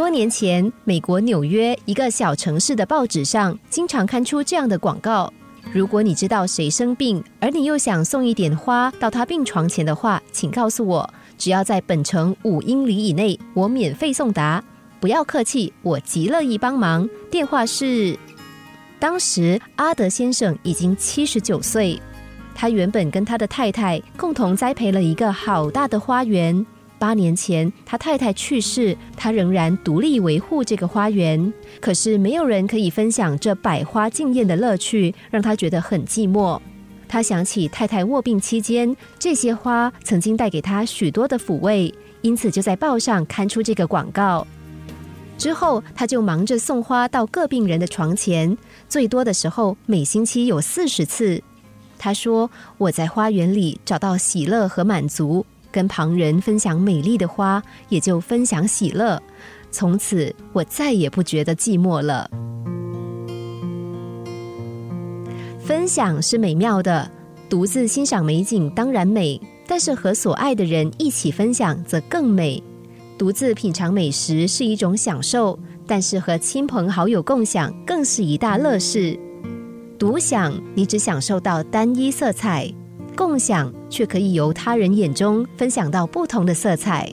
多年前，美国纽约一个小城市的报纸上经常刊出这样的广告：如果你知道谁生病，而你又想送一点花到他病床前的话，请告诉我，只要在本城五英里以内，我免费送达。不要客气，我极乐意帮忙。电话是……当时阿德先生已经七十九岁，他原本跟他的太太共同栽培了一个好大的花园。八年前，他太太去世，他仍然独立维护这个花园。可是，没有人可以分享这百花竞艳的乐趣，让他觉得很寂寞。他想起太太卧病期间，这些花曾经带给他许多的抚慰，因此就在报上刊出这个广告。之后，他就忙着送花到各病人的床前，最多的时候每星期有四十次。他说：“我在花园里找到喜乐和满足。”跟旁人分享美丽的花，也就分享喜乐。从此，我再也不觉得寂寞了。分享是美妙的，独自欣赏美景当然美，但是和所爱的人一起分享则更美。独自品尝美食是一种享受，但是和亲朋好友共享更是一大乐事。独享，你只享受到单一色彩。共享却可以由他人眼中分享到不同的色彩。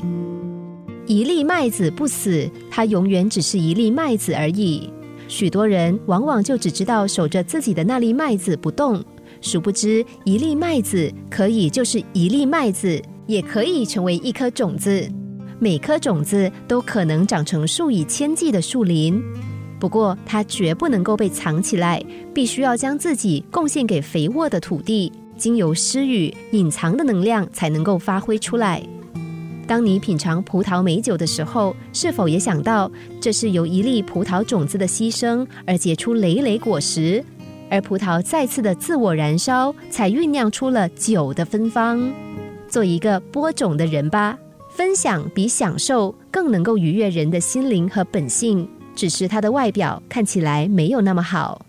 一粒麦子不死，它永远只是一粒麦子而已。许多人往往就只知道守着自己的那粒麦子不动，殊不知一粒麦子可以就是一粒麦子，也可以成为一颗种子。每颗种子都可能长成数以千计的树林。不过，它绝不能够被藏起来，必须要将自己贡献给肥沃的土地。经由施语，隐藏的能量才能够发挥出来。当你品尝葡萄美酒的时候，是否也想到，这是由一粒葡萄种子的牺牲而结出累累果实，而葡萄再次的自我燃烧，才酝酿出了酒的芬芳。做一个播种的人吧，分享比享受更能够愉悦人的心灵和本性，只是它的外表看起来没有那么好。